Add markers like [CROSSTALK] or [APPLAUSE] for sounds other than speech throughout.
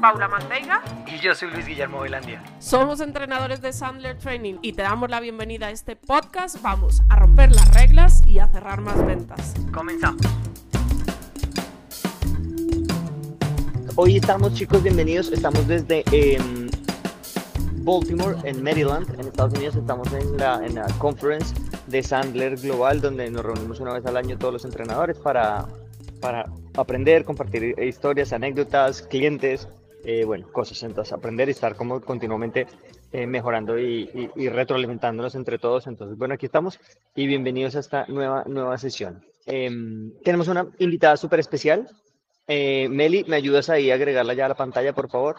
Paula Manteiga. Y yo soy Luis Guillermo Velandia. Somos entrenadores de Sandler Training y te damos la bienvenida a este podcast. Vamos a romper las reglas y a cerrar más ventas. Comenzamos. Hoy estamos, chicos, bienvenidos. Estamos desde em, Baltimore, en Maryland, en Estados Unidos. Estamos en la, en la conference de Sandler Global, donde nos reunimos una vez al año todos los entrenadores para, para aprender, compartir historias, anécdotas, clientes, eh, bueno, cosas. Entonces, aprender y estar como continuamente eh, mejorando y, y, retroalimentándonos entre todos. Entonces, bueno, aquí estamos y bienvenidos a esta nueva, nueva sesión. Em, tenemos una invitada súper especial. Eh, Meli, ¿me ayudas ahí a agregarla ya a la pantalla, por favor?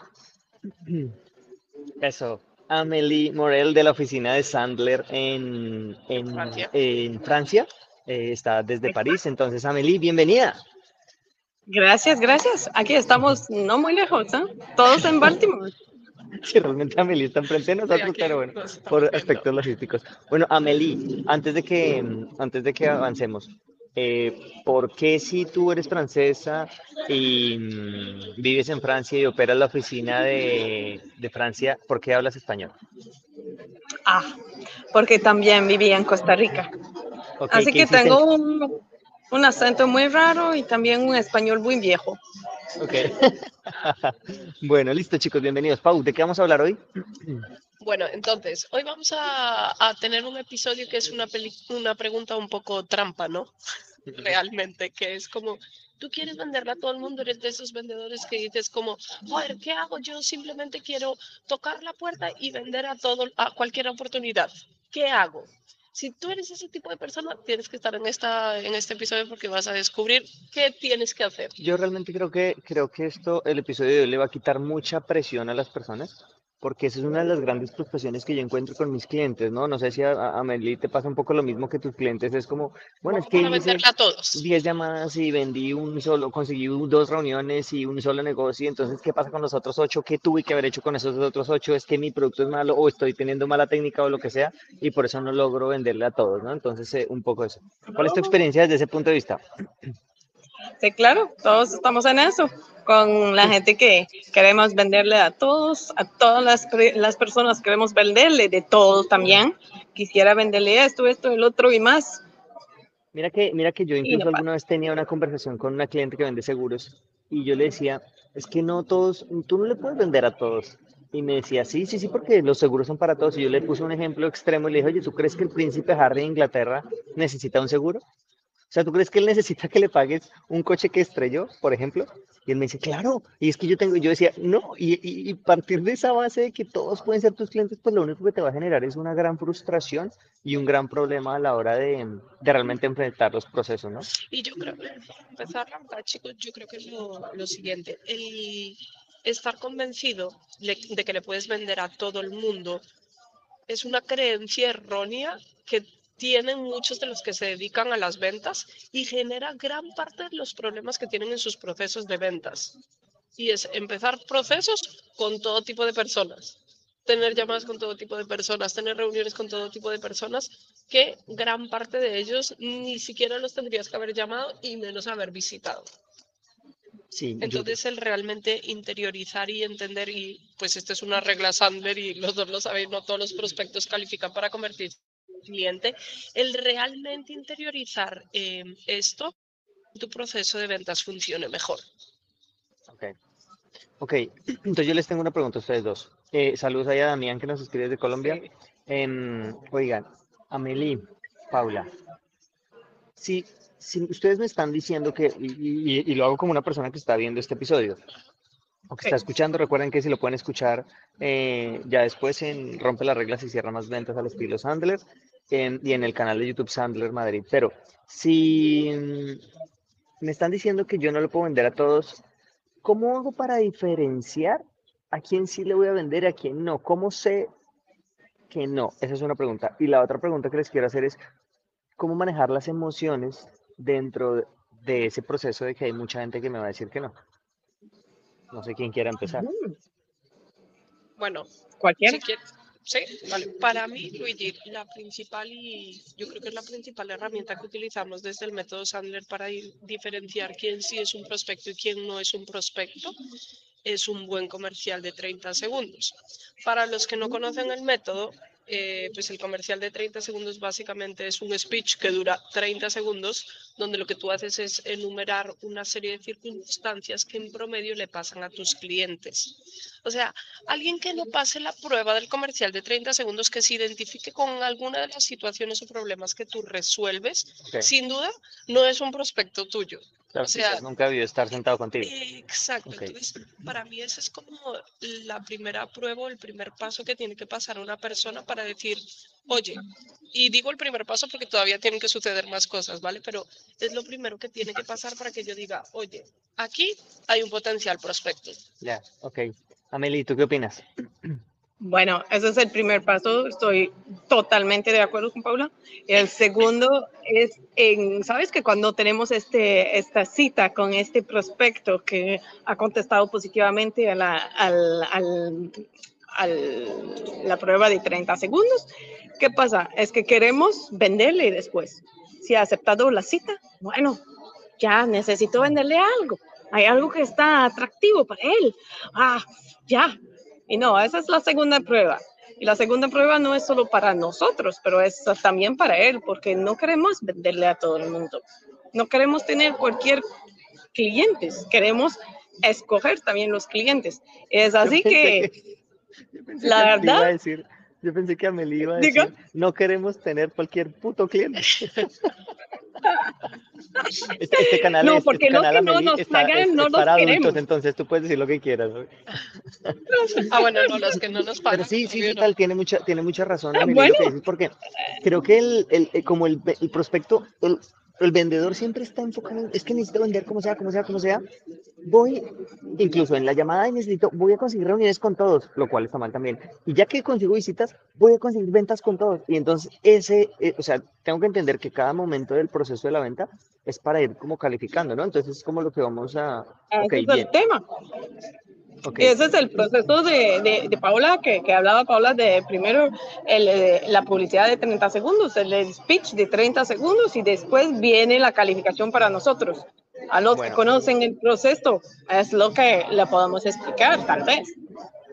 [CLEARS THROAT] Eso. Amelie Morel de la oficina de Sandler en, en Francia. En Francia. está desde París. Entonces, Amelie, bienvenida. Gracias, gracias. Aquí estamos no muy lejos, ¿eh? Todos en Baltimore. [LAUGHS] Sí, realmente Amelie está enfrente de nosotros, pero bueno, por aspectos logísticos. Bueno, Amelie, antes de que, antes de que avancemos, eh, ¿por qué si tú eres francesa y mm, vives en Francia y operas la oficina de, de Francia, ¿por qué hablas español? Ah, porque también vivía en Costa Rica. Okay, Así ¿qué que en- tengo un, un acento muy raro y también un español muy viejo. Ok. [LAUGHS] bueno, listo, chicos, bienvenidos. Pau, ¿de qué vamos a hablar hoy? Bueno, entonces, hoy vamos a, a tener un episodio que es una, peli- una pregunta un poco trampa, ¿no? Realmente, que es como, tú quieres venderla a todo el mundo, eres de esos vendedores que dices como, joder, ¿qué hago? Yo simplemente quiero tocar la puerta y vender a todo, a cualquier oportunidad. ¿Qué hago? Si tú eres ese tipo de persona, tienes que estar en, esta, en este episodio porque vas a descubrir qué tienes que hacer. Yo realmente creo que, creo que esto, el episodio de hoy le va a quitar mucha presión a las personas, porque esa es una de las grandes frustraciones que yo encuentro con mis clientes, ¿no? No sé si a, a Amelie te pasa un poco lo mismo que tus clientes, es como, bueno, es que hice venderla a todos. 10 llamadas y vendí un solo, conseguí dos reuniones y un solo negocio, entonces, ¿qué pasa con los otros ocho? ¿Qué tuve que haber hecho con esos otros ocho? ¿Es que mi producto es malo o estoy teniendo mala técnica o lo que sea? Y por eso no logro venderle a todos, ¿no? Entonces, eh, un poco eso. ¿Cuál es tu experiencia desde ese punto de vista? Sí, claro, todos estamos en eso, con la gente que queremos venderle a todos, a todas las, las personas queremos venderle de todo también. Quisiera venderle esto, esto, el otro y más. Mira que, mira que yo incluso alguna vez tenía una conversación con una cliente que vende seguros y yo le decía, es que no todos, tú no le puedes vender a todos. Y me decía, sí, sí, sí, porque los seguros son para todos. Y yo le puse un ejemplo extremo y le dije, oye, ¿tú crees que el príncipe Harry de Inglaterra necesita un seguro? O sea, ¿tú crees que él necesita que le pagues un coche que estrelló, por ejemplo? Y él me dice, claro. Y es que yo tengo, yo decía, no. Y, y, y partir de esa base de que todos pueden ser tus clientes, pues lo único que te va a generar es una gran frustración y un gran problema a la hora de, de realmente enfrentar los procesos, ¿no? Y yo creo, para empezar, verdad, chicos, yo creo que es lo, lo siguiente, el estar convencido le- de que le puedes vender a todo el mundo es una creencia errónea que tienen muchos de los que se dedican a las ventas y genera gran parte de los problemas que tienen en sus procesos de ventas. Y es empezar procesos con todo tipo de personas, tener llamadas con todo tipo de personas, tener reuniones con todo tipo de personas, que gran parte de ellos ni siquiera los tendrías que haber llamado y menos haber visitado. Sí, yo- Entonces el realmente interiorizar y entender, y pues esta es una regla Sandler y los dos lo sabéis, no todos los prospectos califican para convertirse cliente, el realmente interiorizar eh, esto, tu proceso de ventas funcione mejor. Ok. Ok, [CLEARS THROAT] entonces yo les tengo una pregunta a ustedes dos. Eh, saludos ahí a Damián que nos escribe desde Colombia. Em, oigan, Amelie, Paula, si, si ustedes me están diciendo que, y, y- y lo hago como una persona que está viendo este episodio, o que está escuchando, recuerden que si lo pueden escuchar eh, ya después en Rompe las Reglas y Cierra Más Ventas al estilo Sandler en- y en el canal de YouTube Sandler Madrid. Pero si me están diciendo que yo no lo puedo vender a todos, ¿cómo hago para diferenciar a quién sí le voy a vender y a quién no? ¿Cómo sé que no? Esa es una pregunta. Y la otra pregunta que les quiero hacer es, ¿cómo manejar las emociones dentro de- de ese proceso de que hay mucha gente que me va a decir que no? No sé quién quiera empezar. Bueno, Cualquiera. si quieres. Sí, vale. Para mí, Luigi, la principal y yo creo que es la principal herramienta que utilizamos desde el método Sandler para diferenciar quién sí es un prospecto y quién no es un prospecto, es un buen comercial de 30 segundos. Para los que no conocen el método, eh, pues el comercial de 30 segundos básicamente es un speech que dura 30 segundos, donde lo que tú haces es enumerar una serie de circunstancias que en promedio le pasan a tus clientes. O sea, alguien que no pase la prueba del comercial de 30 segundos, que se identifique con alguna de las situaciones o problemas que tú resuelves, sin duda no es un prospecto tuyo. Claro, o sea, nunca debió estar sentado contigo. Exacto. Entonces, para mí ese es como la primera prueba, o el primer paso que tiene que pasar una persona para decir, oye, y digo el primer paso porque todavía tienen que suceder más cosas, ¿vale? Pero es lo primero que tiene que pasar para que yo diga, oye, aquí hay un potencial prospecto. Ya, ok. Amelie, ¿tú qué opinas? Bueno, ese es el primer paso. Estoy totalmente de acuerdo con Paula. El segundo es, en, ¿sabes que cuando tenemos este, esta cita con este prospecto que ha contestado positivamente a la, al, al- al- la prueba de 30 segundos? ¿Qué pasa? Es que queremos venderle después. Si ha aceptado la cita, bueno, ya necesito venderle algo. Hay algo que está atractivo para él. Ah, ya, y no, esa es la segunda prueba. Y la segunda prueba no es solo para nosotros, pero es también para él, porque no queremos venderle a todo el mundo. No queremos tener cualquier clientes, queremos escoger también los clientes. Es así que, [LAUGHS] yo pensé la que Amelie iba a verdad- decir- yo pensé que Amelie iba a decir, no queremos tener cualquier puto cliente. [LAUGHS] Este, este canal No, es, porque este canal, que no nos está- pagan, es- no es para adultos, queremos. entonces tú puedes decir lo que quieras. ¿no? Ah, bueno, no, los que no nos pagan. Pero sí, sí, no. total, tiene mucha, tiene mucha razón, Ah, Amelie, bueno. lo que dices, porque creo que el, el- eh, como el, el prospecto, el, el vendedor siempre está enfocado, en, es que necesito vender como sea, como sea, como sea. Voy, incluso en la llamada y necesito, voy a conseguir reuniones con todos, lo cual está mal también. Y ya que consigo visitas, voy a conseguir ventas con todos. Y entonces ese, eh, o sea, tengo que entender que cada momento del proceso de la venta es para ir como calificando, ¿no? Entonces es como lo que vamos a... Ok, ese es bien. el tema. Ok. Y ese es el proceso de, de, de Paula, que, que hablaba Paula de primero el, eh, la publicidad de 30 segundos, el, el speech de 30 segundos y después viene la calificación para nosotros. A los Bueno. que conocen el proceso, es lo que le podemos explicar, tal vez.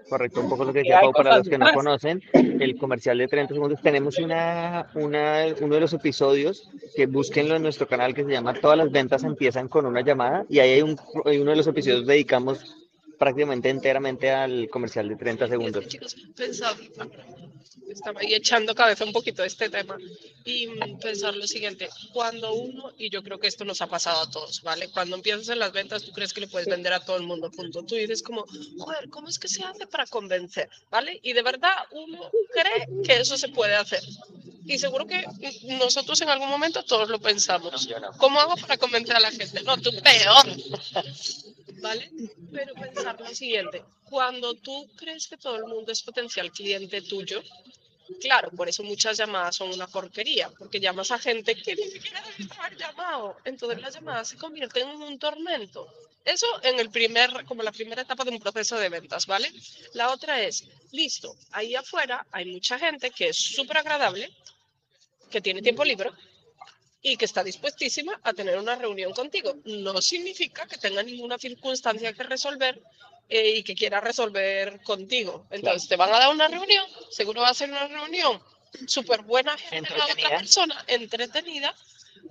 Correcto, un poco lo que decía Pau, para los que no conocen, el comercial de 30 segundos, tenemos una, una, uno de los episodios que búsquenlo en nuestro canal que se llama Todas las ventas empiezan con una llamada y ahí hay, un, hay uno de los episodios dedicamos prácticamente enteramente al comercial de 30 Y es que, segundos. chicos, estaba ahí echando cabeza un poquito de este tema y mm, pensar lo siguiente, cuando uno, y yo creo que esto nos ha pasado a todos, ¿vale? Cuando empiezas en las ventas, tú crees que le puedes vender a todo el mundo, punto. Tú dices como, joder, ¿cómo es que se hace para convencer? ¿Vale? Y de verdad uno cree que eso se puede hacer. Y seguro que nosotros en algún momento todos lo pensamos. ¿Cómo hago para convencer a la gente? No, tú peor. ¿Vale? Pero pensar lo siguiente, cuando tú crees que todo el mundo es potencial cliente tuyo, claro, por eso muchas llamadas son una porquería, porque llamas a gente que ni siquiera debes haber llamado. Entonces las llamadas se convierten en un tormento. Eso en el primer, como la primera etapa de un proceso de ventas, ¿vale? La otra es, listo, ahí afuera hay mucha gente que es súper agradable, que tiene tiempo libre, y que está dispuestísima a tener una reunión contigo. No significa que tenga ninguna circunstancia que resolver eh, y que quiera resolver contigo. Entonces, te van a dar una reunión, seguro va a ser una reunión súper buena gente, la otra Entretenida. persona entretenida.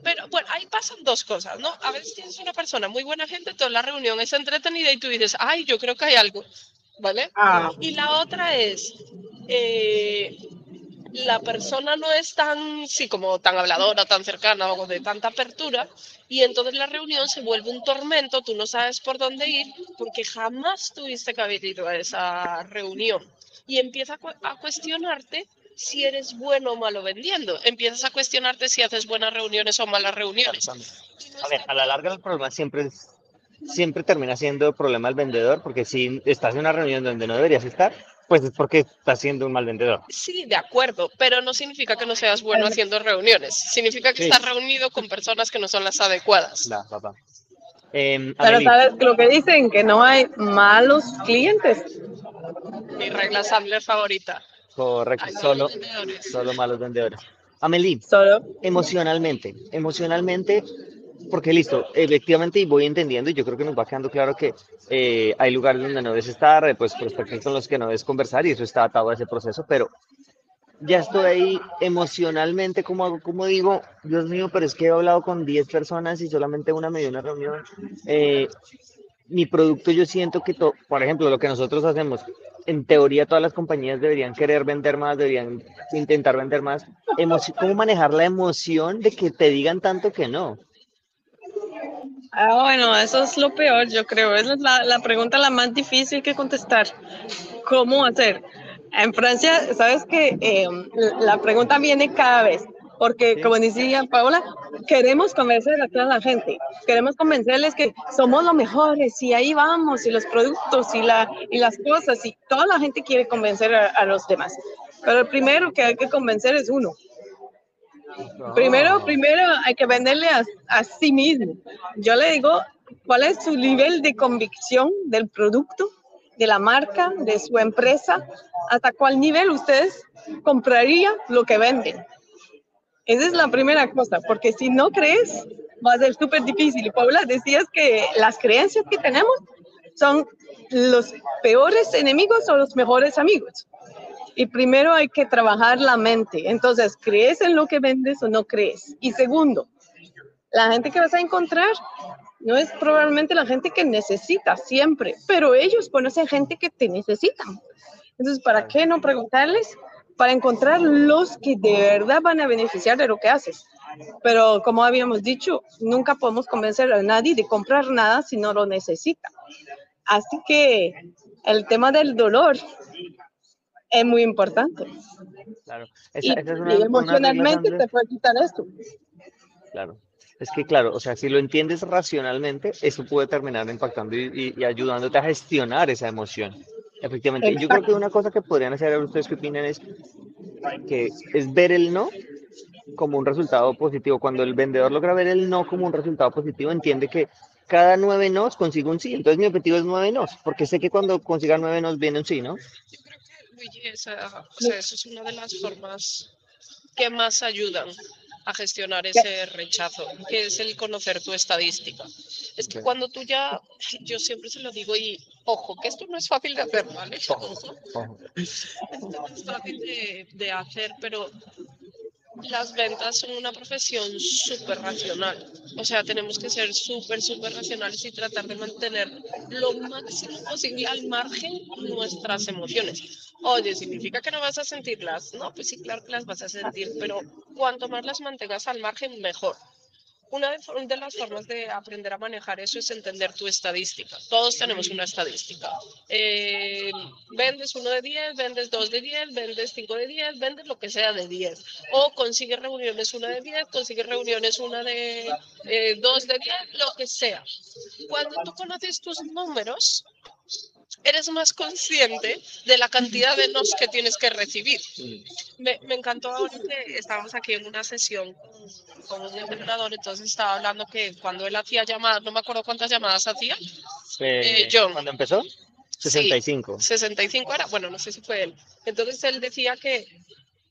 Pero bueno, ahí pasan dos cosas, ¿no? A veces tienes una persona muy buena gente, toda la reunión es entretenida y tú dices, ay, yo creo que hay algo, ¿vale? Ah, Y la otra es, eh, la persona no es tan, sí, como tan habladora, tan cercana o de tanta apertura, y entonces la reunión se vuelve un tormento, tú no sabes por dónde ir, porque jamás tuviste que haber a esa reunión. Y empieza a, cu- a cuestionarte si eres bueno o malo vendiendo. Empiezas a cuestionarte si haces buenas reuniones o malas reuniones. A la larga el problema siempre siempre termina siendo problema del vendedor, porque si estás en una reunión donde no deberías estar, pues es porque estás siendo un mal vendedor. Sí, de acuerdo, pero no significa que no seas bueno haciendo reuniones. Significa que Sí. estás reunido con personas que no son las adecuadas. Va, papá. Em, pero sabes lo que dicen, que no hay malos clientes. Mi regla Sandler favorita. correcto, Hay solo, solo malos vendedores. Amelie, Solo emocionalmente, emocionalmente, porque listo, efectivamente, y voy entendiendo, y yo creo que nos va quedando claro que eh, hay lugares donde no debes estar, eh, pues prospectos con los que no debes conversar, y eso está atado a ese proceso, pero ya estoy ahí emocionalmente, como hago, como digo, Dios mío, pero es que he hablado con 10 personas y solamente una me dio una reunión. Eh, mi producto yo siento que, por ejemplo, lo que nosotros hacemos, en teoría todas las compañías deberían querer vender más, deberían intentar vender más. Emoci- ¿Cómo manejar la emoción de que te digan tanto que no? Ah, bueno, eso es lo peor, yo creo. Esa es la, la pregunta la más difícil que contestar. ¿Cómo hacer? En Francia, sabes que eh, la pregunta viene cada vez, porque Sí. como decía Paola, queremos convencer a toda la gente, queremos convencerles que somos los mejores y ahí vamos, y los productos y, la, y las cosas, y toda la gente quiere convencer a, a los demás. Pero el primero que hay que convencer es uno. Primero, primero hay que venderle a, a sí mismo. Yo le digo cuál es su nivel de convicción del producto, de la marca, de su empresa, hasta cuál nivel ustedes comprarían lo que venden. Esa es la primera cosa, porque si no crees, va a ser súper difícil. Y Paula, decías que las creencias que tenemos son los peores enemigos o los mejores amigos. Y primero hay que trabajar la mente. Entonces, ¿crees en lo que vendes o no crees? Y segundo, la gente que vas a encontrar no es probablemente la gente que necesita siempre, pero ellos conocen gente que te necesitan. Entonces, ¿para qué no preguntarles? Para encontrar los que de verdad van a beneficiar de lo que haces. Pero como habíamos dicho, nunca podemos convencer a nadie de comprar nada si no lo necesita. Así que el tema del dolor es muy importante. Claro. Y, Esa- esa es una- y una emocionalmente Sandra. te puede quitar esto. Claro. Es que, claro, o sea, si lo entiendes racionalmente, eso puede terminar impactando y, y- y ayudándote a gestionar esa emoción. Efectivamente. Yo creo que una cosa que podrían hacer, a ustedes qué opinan, es que es ver el no como un resultado positivo. Cuando el vendedor logra ver el no como un resultado positivo, entiende que cada nueve nos consigue un sí. Entonces mi objetivo es nueve nos, porque sé que cuando consiga nueve nos viene un sí, ¿no? Luigi, esa, o sea, eso es una de las formas que más ayudan a gestionar ese rechazo, que es el conocer tu estadística. Es que cuando tú ya, yo siempre se lo digo y ojo, que esto no es fácil de hacer, ¿vale? Ojo. Esto no es fácil de, de hacer, pero las ventas son una profesión súper racional. O sea, tenemos que ser súper, súper racionales y tratar de mantener lo máximo posible al margen nuestras emociones. Oye, ¿significa que no vas a sentirlas? No, pues sí, claro que las vas a sentir, pero cuanto más las mantengas al margen, mejor. Una de, las formas de aprender a manejar eso es entender tu estadística. Todos tenemos una estadística. Eh, vendes uno de 10, vendes dos de 10, vendes cinco de 10, vendes lo que sea de 10. O consigues reuniones una de 10, consigues reuniones una de eh, dos de 10, lo que sea. Cuando tú conoces tus números, eres más consciente de la cantidad de los que tienes que recibir. Me, me encantó ahora que estábamos aquí en una sesión con, un entrenador, entonces estaba hablando que cuando él hacía llamadas, no me acuerdo cuántas llamadas hacía, Eh, John. ¿Cuándo empezó? 65. 65 era, bueno, no sé si fue él. Entonces él decía que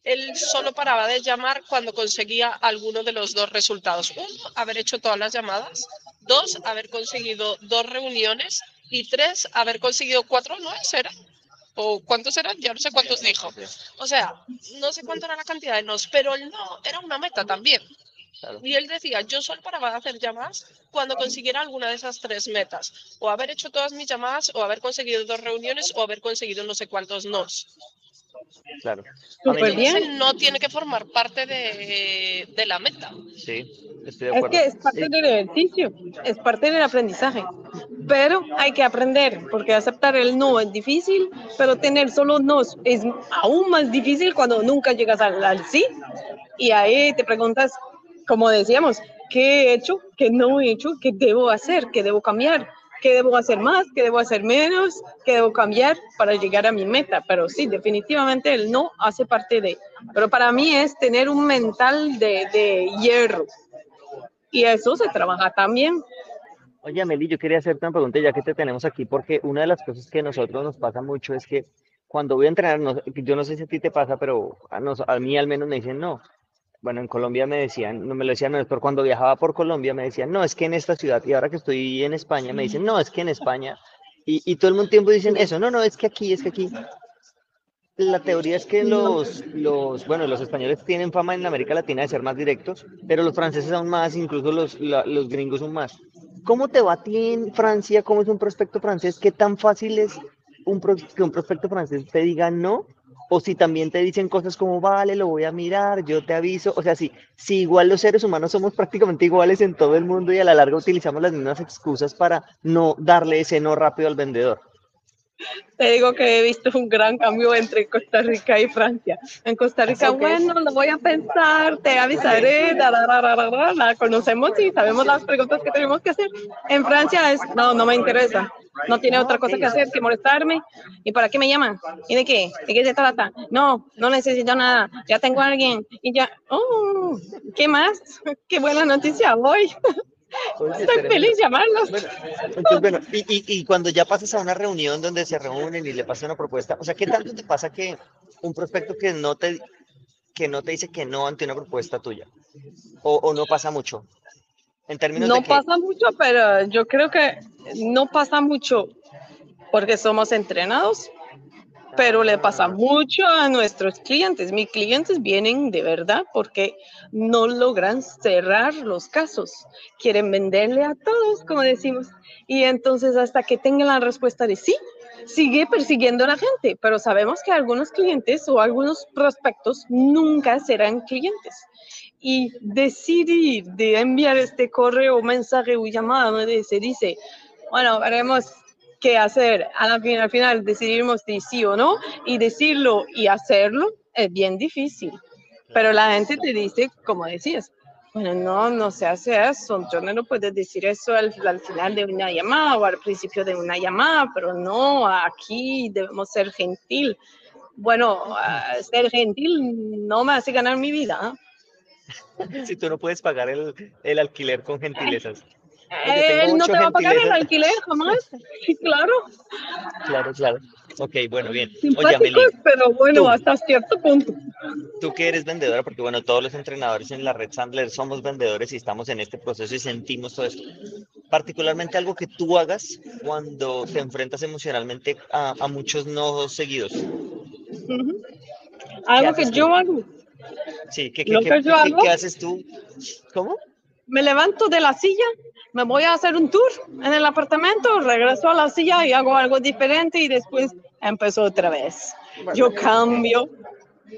él solo paraba de llamar cuando conseguía alguno de los dos resultados. Uno, haber hecho todas las llamadas. Dos, haber conseguido dos reuniones. Y tres, haber conseguido cuatro, ¿no? ¿Eso era? ¿O cuántos eran? Ya no sé cuántos dijo. O sea, no sé cuánto era la cantidad de nos, pero el no era una meta también. Claro. Y él decía, yo solo paraba de hacer llamadas cuando consiguiera alguna de esas tres metas. O haber hecho todas mis llamadas, o haber conseguido dos reuniones, o haber conseguido no sé cuántos nos. Claro. Súper bien. No tiene que formar parte de, de la meta. Sí, estoy de Es acuerdo. que es parte del ejercicio, es parte del aprendizaje. Pero hay que aprender, porque aceptar el no es difícil, pero tener solo no es aún más difícil cuando nunca llegas al, al sí. Y ahí te preguntas, como decíamos, ¿qué he hecho? ¿Qué no he hecho? ¿Qué debo hacer? ¿Qué debo cambiar? ¿Qué debo hacer más? ¿Qué debo hacer menos? ¿Qué debo cambiar para llegar a mi meta? Pero sí, definitivamente el no hace parte de. Pero para mí es tener un mental de, de hierro. Y eso se trabaja también. Oye, Amelie, yo quería hacerte una pregunta ya que te tenemos aquí, porque una de las cosas que a nosotros nos pasa mucho es que cuando voy a entrenar, yo no sé si a ti te pasa, pero a, a mí al menos me dicen, no, bueno, en Colombia me decían, no me lo decían, no, pero cuando viajaba por Colombia me decían, no, es que en esta ciudad, y ahora que estoy en España me dicen, no, es que en España, y, y todo el mundo tiempo dicen eso, no, no, es que aquí, es que aquí. La teoría es que los, los, bueno, los españoles tienen fama en América Latina de ser más directos, pero los franceses aún más, incluso los, la- los gringos aún más. ¿Cómo te va a ti en Francia? ¿Cómo es un prospecto francés? ¿Qué tan fácil es un, pro- que un prospecto francés te diga no? O si también te dicen cosas como, vale, lo voy a mirar, yo te aviso. O sea, si, si igual los seres humanos somos prácticamente iguales en todo el mundo y a la larga utilizamos las mismas excusas para no darle ese no rápido al vendedor. Te digo que he visto un gran cambio entre Costa Rica y Francia. En Costa Rica, bueno, lo voy a pensar, te avisaré, da, da, da, da, da, da, la conocemos y sabemos las preguntas que tenemos que hacer. En Francia es, no, no me interesa. No tiene otra cosa que hacer que molestarme. ¿Y para qué me llaman? ¿Y de qué? ¿De qué se trata? No, no necesito nada. Ya tengo a alguien. Y ya, oh, ¿qué más? [LAUGHS] Qué buena noticia. Voy. [LAUGHS] Estoy feliz llamarlos. Bueno, entonces, bueno, y, y, y cuando ya pasas a una reunión donde se reúnen y le pasas una propuesta, o sea, ¿qué tanto te pasa que un prospecto que no te, que no te dice que no ante una propuesta tuya? ¿O, o no pasa mucho? En términos No de que, pasa mucho, pero yo creo que no pasa mucho porque somos entrenados, pero le pasa mucho a nuestros clientes. Mis clientes vienen de verdad porque no logran cerrar los casos. Quieren venderle a todos, como decimos. Y entonces hasta que tengan la respuesta de sí, sigue persiguiendo a la gente. Pero sabemos que algunos clientes o algunos prospectos nunca serán clientes y decidir de enviar este correo, mensaje o llamada donde se dice, bueno, veremos qué hacer. A la fin- al final decidimos si sí o no y decirlo y hacerlo es bien difícil. Pero la gente te dice, como decías, bueno, no, no se hace eso. Yo no lo puedo decir eso al, al final de una llamada o al principio de una llamada, pero no, aquí debemos ser gentil. Bueno, ah, ser gentil no me hace ganar mi vida. ¿ah? [LAUGHS] si tú no puedes pagar el, el alquiler con gentilezas. Tengo Él no te va a pagar el alquiler jamás. [LAUGHS] Claro. Claro, claro. Ok, bueno, bien. Oye, Amelie, pero bueno, tú. hasta cierto punto. tú que eres vendedora, porque bueno, todos los entrenadores en la red Sandler somos vendedores y estamos en este proceso y sentimos todo esto. Particularmente algo que tú hagas cuando te enfrentas emocionalmente a, a muchos no seguidos. Algo que tú? yo hago. Sí, ¿qué, qué, Lo qué- que yo qué- hago- qué haces tú? ¿Cómo? Me levanto de la silla, me voy a hacer un tour en el apartamento, regreso a la silla y hago algo diferente y después empiezo otra vez. Yo cambio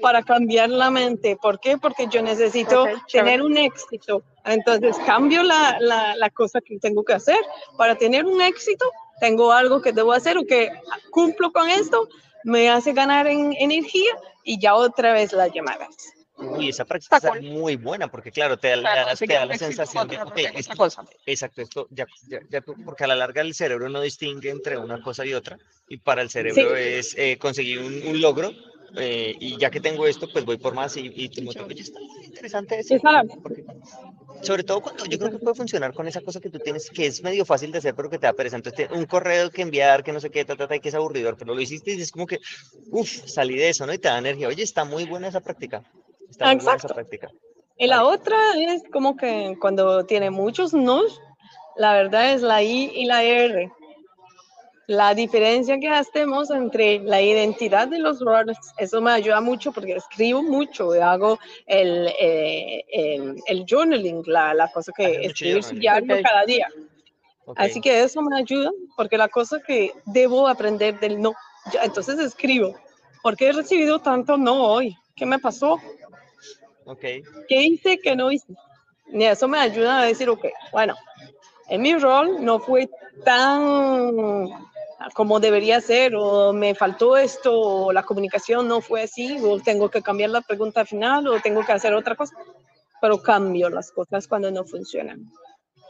para cambiar la mente. ¿Por qué? Porque yo necesito tener un éxito. Entonces cambio la, la, la cosa que tengo que hacer. Para tener un éxito, tengo algo que debo hacer o que cumplo con esto, me hace ganar en energía y ya otra vez las llamadas. Uy, esa práctica Está cool. muy buena porque claro, te da, Para te da- la sensación de, otra ok, cosa, esto- cosa. exacto, esto ya, ya, ya porque a la larga el cerebro no distingue entre una cosa y otra y para el cerebro es eh, conseguir un, un logro eh, y ya que tengo esto, pues voy por más y, y te muestro, oye, está muy interesante eso. Porque- sobre todo cuando yo creo que puede funcionar con esa cosa que tú tienes, que es medio fácil de hacer, pero que te da pereza. Entonces, un correo que enviar, que no sé qué, ta, ta, ta, y que es aburridor, pero lo hiciste y es como que, uff, salí de eso, ¿no? Y te da energía. Oye, está muy buena esa práctica. Está muy buena esa Exacto. práctica. Y la Vale. otra es como que cuando tiene muchos nos, la verdad es la I y la R. La diferencia que hacemos entre la identidad de los roles, eso me ayuda mucho porque escribo mucho, y hago el, eh, el, el journaling, la, la cosa que escribir su diario Ok. cada día. Así que eso me ayuda porque la cosa que debo aprender del no, entonces escribo, ¿por qué he recibido tanto no hoy? ¿Qué me pasó? Ok, ¿Qué hice que no hice? Y eso me ayuda a decir, ok, bueno, en mi rol no fue tan como debería ser, o me faltó esto, o la comunicación no fue así, o tengo que cambiar la pregunta final, o tengo que hacer otra cosa, pero cambio las cosas cuando no funcionan.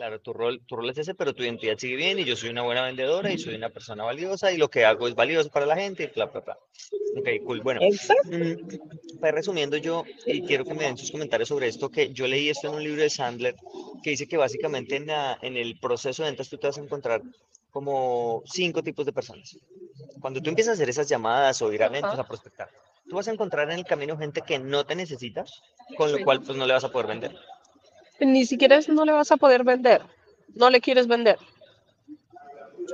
Claro, tu rol, tu rol es ese, pero tu identidad sigue bien y yo soy una buena vendedora y soy una persona valiosa y lo que hago es valioso para la gente y bla, bla, bla. Ok, cool. Bueno. Mm, Pues resumiendo yo, y quiero que me den sus comentarios sobre esto, que yo leí esto en un libro de Sandler, que dice que básicamente en, la- en el proceso de ventas tú te vas a encontrar como cinco tipos de personas. Cuando tú empiezas a hacer esas llamadas o ir a eventos a prospectar, tú vas a encontrar en el camino gente que no te necesita, con lo cual pues no le vas a poder vender. Ni siquiera es no le vas a poder vender. No le quieres vender.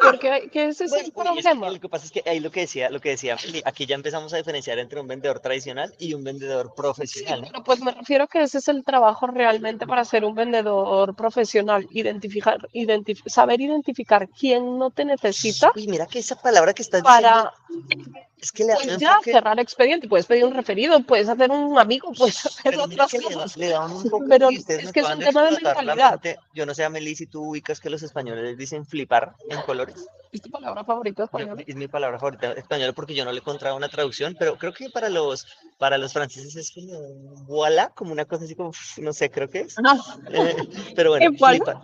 Porque hay- que ese es el Bueno, y es que problema. lo que pasa es que ahí lo que decía, lo que decía, aquí ya empezamos a diferenciar entre un vendedor tradicional y un vendedor profesional, ¿no? Pero pues me refiero que ese es el trabajo realmente para ser un vendedor profesional, identificar, identif- saber identificar quién no te necesita Uy, mira que esa palabra que estás para diciendo, es que le pues ya enfoque- cerrar expediente. Puedes pedir un referido, puedes hacer un amigo, puedes hacer pero otras que le da- cosas. le dan un poco Pero es que es un tema de mentalidad. Yo no sé, Amelie, si tú ubicas que los españoles les dicen flipar en colores. ¿Es tu palabra favorita española? es mi palabra favorita española porque yo no le he encontrado una traducción, pero creo que para los, para los franceses es como voilà, como una cosa así como, no sé, creo que es. Ah, Eh, pero bueno, [LAUGHS] ¿Y voilà? flipa.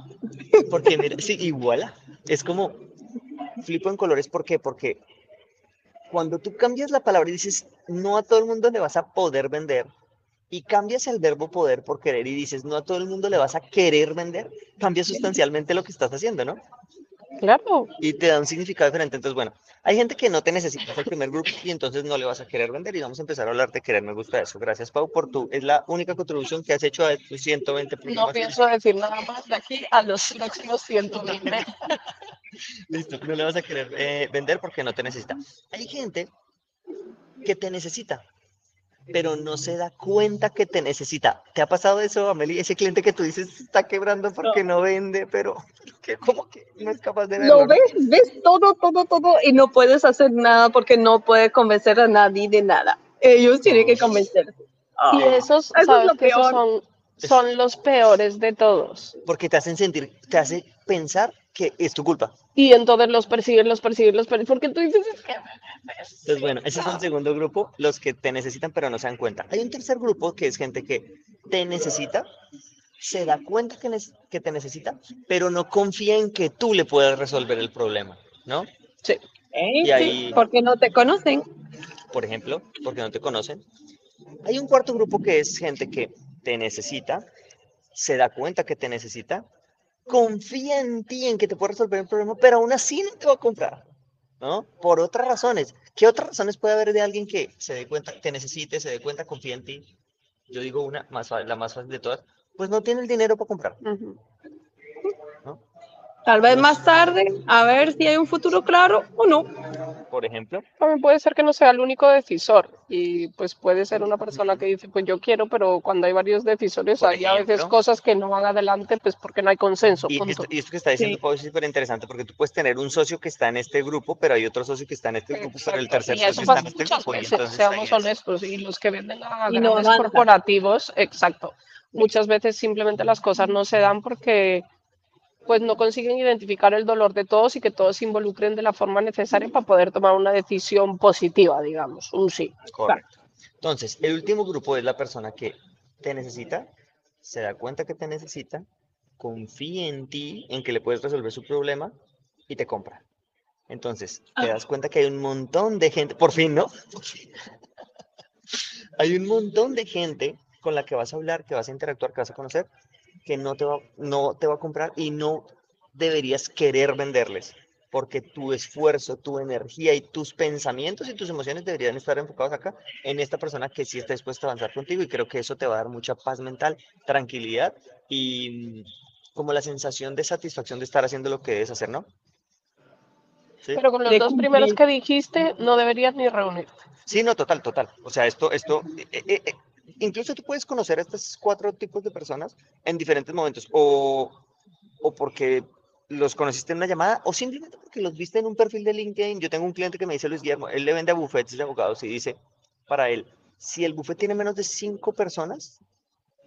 Porque mira, sí, y voilà. Es como flipo en colores, ¿por qué? Porque cuando tú cambias la palabra y dices, no a todo el mundo le vas a poder vender, y cambias el verbo poder por querer y dices, no a todo el mundo le vas a querer vender, cambia sustancialmente lo que estás haciendo, ¿no? Claro, y te da un significado diferente. Entonces, bueno, hay gente que no te necesita, es el primer grupo y entonces no le vas a querer vender y vamos a empezar a hablar de querer. Me gusta eso. Gracias, Pau, por tu. Es la única contribución que has hecho a tus 120 no programas. pienso decir nada más de aquí a los próximos 120. [LAUGHS] Listo, no le vas a querer eh, vender porque no te necesita. Hay gente que te necesita, pero no se da cuenta que te necesita. ¿Te ha pasado eso, Amelie? Ese cliente que tú dices "Se está quebrando porque no, vende, pero [LAUGHS] que como que no es capaz de verlo. Lo ves, ves todo, todo, todo y no puedes hacer nada porque no puedes convencer a nadie de nada. Ellos tienen que convencerse. Y esos, Eso es sabes lo que esos peor. son, son los peores de todos. Porque te hacen sentir, te hace pensar que es tu culpa. Y entonces los persiguen, los persiguen, los persiguen. Porque tú dices, es que... Entonces, bueno, ese es un segundo grupo, los que te necesitan pero no se dan cuenta. Hay un tercer grupo que es gente que te necesita, se da cuenta que, te necesita, pero no confía en que tú le puedas resolver el problema, ¿no? Sí. ¿Eh? Y Sí, ahí- porque no te conocen. Por ejemplo, porque no te conocen. Hay un cuarto grupo que es gente que te necesita, se da cuenta que te necesita, confía en ti, en que te puede resolver el problema, pero aún así no te va a comprar, ¿no? Por otras razones. ¿Qué otras razones puede haber de alguien que se dé cuenta, te necesite, se dé cuenta, confía en ti? Yo digo una, más, la más fácil de todas, pues no tiene el dinero para comprar. Tal vez más tarde, a ver si hay un futuro claro o no. Por ejemplo, También puede ser que no sea el único decisor y pues puede ser una persona que dice, pues yo quiero, pero cuando hay varios decisores Por hay a veces cosas que no van adelante pues porque no hay consenso. y punto. esto, y esto que está diciendo Sí. Pau es súper interesante porque tú puedes tener un socio que está en este grupo, pero hay otro socio que está en este grupo, pero el tercer y socio eso está pasa en este muchas grupo. y veces, entonces seamos es- honestos, y los que venden a Y grandes corporativos, exacto, muchas veces simplemente las cosas no se dan porque pues no consiguen identificar el dolor de todos y que todos se involucren de la forma necesaria para poder tomar una decisión positiva, digamos, un sí. Correcto. Entonces, el último grupo es la persona que te necesita, se da cuenta que te necesita, confía en ti, en que le puedes resolver su problema y te compra. Entonces, te das cuenta que hay un montón de gente, por fin, ¿no? Por fin. Hay un montón de gente con la que vas a hablar, que vas a interactuar, que vas a conocer, que no te va, no te va a comprar y no deberías querer venderles, porque tu esfuerzo, tu energía y tus pensamientos y tus emociones deberían estar enfocados acá en esta persona que sí está dispuesta a avanzar contigo y creo que eso te va a dar mucha paz mental, tranquilidad y mm, como la sensación de satisfacción de estar haciendo lo que debes hacer, ¿no? ¿Sí? Pero con los De dos primeros que dijiste, no deberías ni reunirte. Sí, no, total, total. O sea, esto, esto, eh, eh, eh, incluso tú puedes conocer a estos cuatro tipos de personas en diferentes momentos, o, o porque los conociste en una llamada, o simplemente porque los viste en un perfil de LinkedIn. Yo tengo un cliente que me dice, Luis Guillermo, él le vende a bufetes de abogados y dice, para él, si el bufete tiene menos de cinco personas,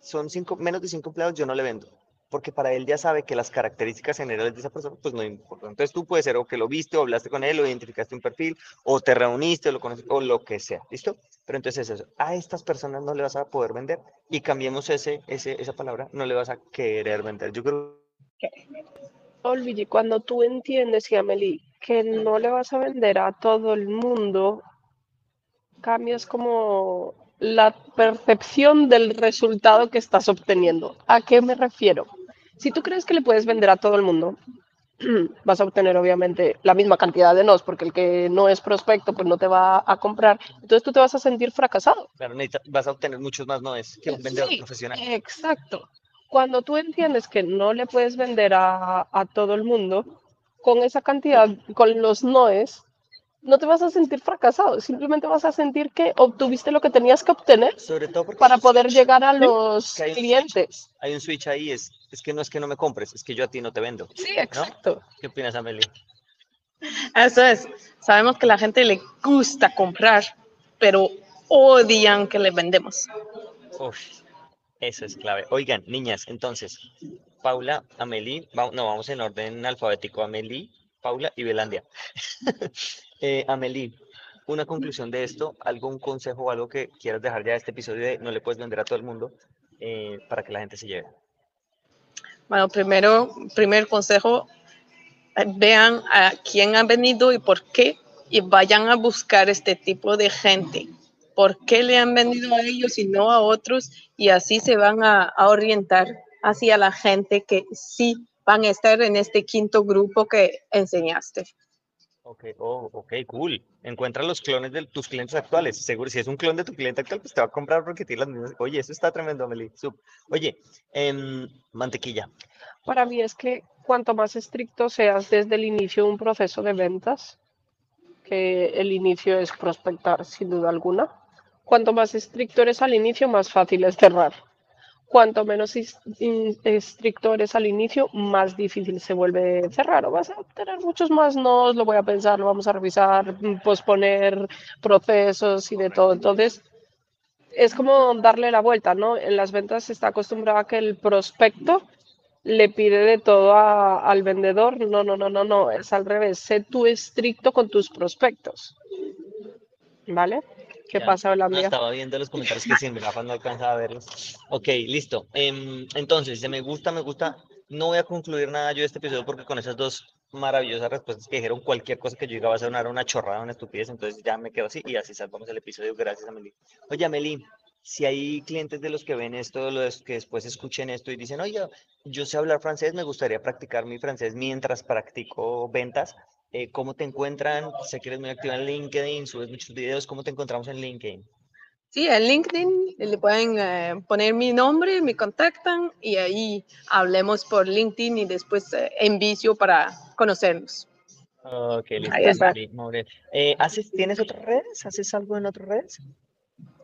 son cinco, menos de cinco empleados, yo no le vendo. Porque para él ya sabe que las características generales de esa persona, pues no importan. Entonces tú puedes ser o que lo viste, o hablaste con él, o identificaste un perfil, o te reuniste, o lo conoces, o lo que sea, ¿listo? Pero entonces eso, a estas personas no le vas a poder vender y cambiemos ese, ese, esa palabra, no le vas a querer vender. Yo creo Olvide, cuando tú entiendes, y Amelie, que no le vas a vender a todo el mundo, cambias como la percepción del resultado que estás obteniendo. ¿A qué me refiero? Si tú crees que le puedes vender a todo el mundo, [CLEARS THROAT] vas a obtener obviamente la misma cantidad de nos, porque el que no es prospecto pues no te va a comprar, entonces tú te vas a sentir fracasado. Claro, vas a obtener muchos más noes que un vendedor Sí, profesional. Exacto. Cuando tú entiendes que no le puedes vender a, a todo el mundo, con esa cantidad, con los noes, no te vas a sentir fracasado, simplemente vas a sentir que obtuviste lo que tenías que obtener Sobre todo porque para poder llegar a los hay clientes. hay un switch ahí, es, es que no es que no me compres, es que yo a ti no te vendo. Sí, exacto. ¿Qué opinas, Amelie? Eso es. Sabemos que a la gente le gusta comprar, pero odian que le vendemos. Uf, eso es clave. Oigan, niñas, entonces, Paula, Amelie, va- no, vamos en orden alfabético, Amelie, Paula y Belandia. [LAUGHS] eh, Amelie, una conclusión de esto, algún consejo o algo que quieras dejar ya de este episodio de no le puedes vender a todo el mundo eh, para que la gente se lleve. Bueno, primero, primer consejo, eh, vean a quién ha venido y por qué y vayan a buscar este tipo de gente. ¿Por qué le han vendido a ellos y no a otros? Y así se van a, a orientar hacia la gente que sí van a estar en este quinto grupo que enseñaste. Ok, oh, ok, cool. Encuentra los clones de tus clientes actuales. Seguro, si es un clon de tu cliente actual, pues te va a comprar porque tiene las mismas. Oye, eso está tremendo, Amelie. Sup. Oye, mantequilla. Para mí es que cuanto más estricto seas desde el inicio de un proceso de ventas, que el inicio es prospectar sin duda alguna, cuanto más estricto eres al inicio, más fácil es cerrar. Cuanto menos is- in- estricto eres al inicio, más difícil se vuelve cerrar. O vas a obtener muchos más no, lo voy a pensar, lo vamos a revisar, posponer procesos y de todo. Entonces, es como darle la vuelta, ¿no? En las ventas se está acostumbrado a que el prospecto le pide de todo al vendedor. No, no, no, no, no, es al revés. Sé tú estricto con tus prospectos. ¿Vale? ¿Qué Ya, pasa, No, Holandia? estaba viendo los comentarios que sin gafas [LAUGHS] no alcanzaba a verlos. Ok, listo. Em, entonces, de me gusta, me gusta. No voy a concluir nada yo de este episodio porque con esas dos maravillosas respuestas que dijeron cualquier cosa que yo diga va a sonar una chorrada, una estupidez, entonces ya me quedo así y así salvamos el episodio. Gracias, Amelie. Oye, Amelie, si hay clientes de los que ven esto, los que después escuchen esto y dicen, oye, yo sé hablar francés, me gustaría practicar mi francés mientras practico ventas. Eh, ¿cómo te encuentran? Sé que eres muy activa en LinkedIn, subes muchos videos. ¿Cómo te encontramos en LinkedIn? Sí, en LinkedIn le pueden eh, poner mi nombre, me contactan y ahí hablemos por LinkedIn y después eh, envicio para conocernos. Ok, listo. Ahí está. Eh, ¿haces, ¿Tienes otras redes? ¿Haces algo en otras redes?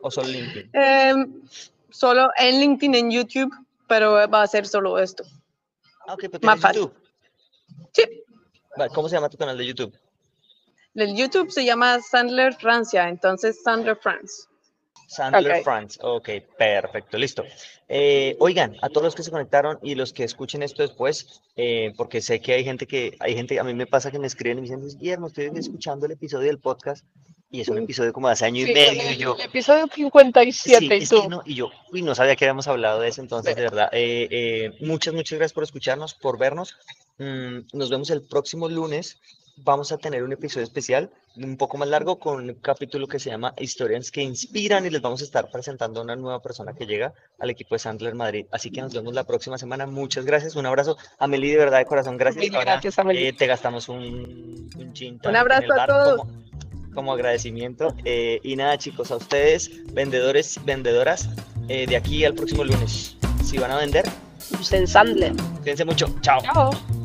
¿O solo LinkedIn? Em, solo en LinkedIn, en YouTube, pero va a ser solo esto. Ah, ok, pero Más tienes fácil. YouTube. Sí, ¿Cómo se llama tu canal de YouTube? el YouTube se llama Sandler Francia, entonces Sandler France. Sandler. France. Ok, perfecto, listo. Eh, oigan, a todos los que se conectaron y los que escuchen esto después, eh, porque sé que hay gente que, hay gente, a mí me pasa que me escriben y me dicen, "Luis Guillermo, estoy escuchando el episodio del podcast y es un episodio como de hace año y medio el, y yo, el episodio 57 Sí, y tú. no, y yo, uy, no sabía que habíamos hablado de eso, entonces, de verdad, eh, muchas, muchas gracias por escucharnos, por vernos. Mm, nos vemos el próximo lunes. Vamos a tener un episodio especial, un poco más largo, con un capítulo que se llama Historias que Inspiran y les vamos a estar presentando a una nueva persona que llega al equipo de Sandler Madrid. Así que nos vemos la próxima semana. Muchas gracias, un abrazo. Amelie, de verdad, de corazón, gracias. Ahora, gracias, Amelie. eh, te gastamos un, un en abrazo a todos. Como, como agradecimiento. Eh, y nada, chicos, a ustedes, vendedores, vendedoras, eh, de aquí al próximo lunes. Si van a vender, En Sandler. cuídense mucho. Chao. Chao.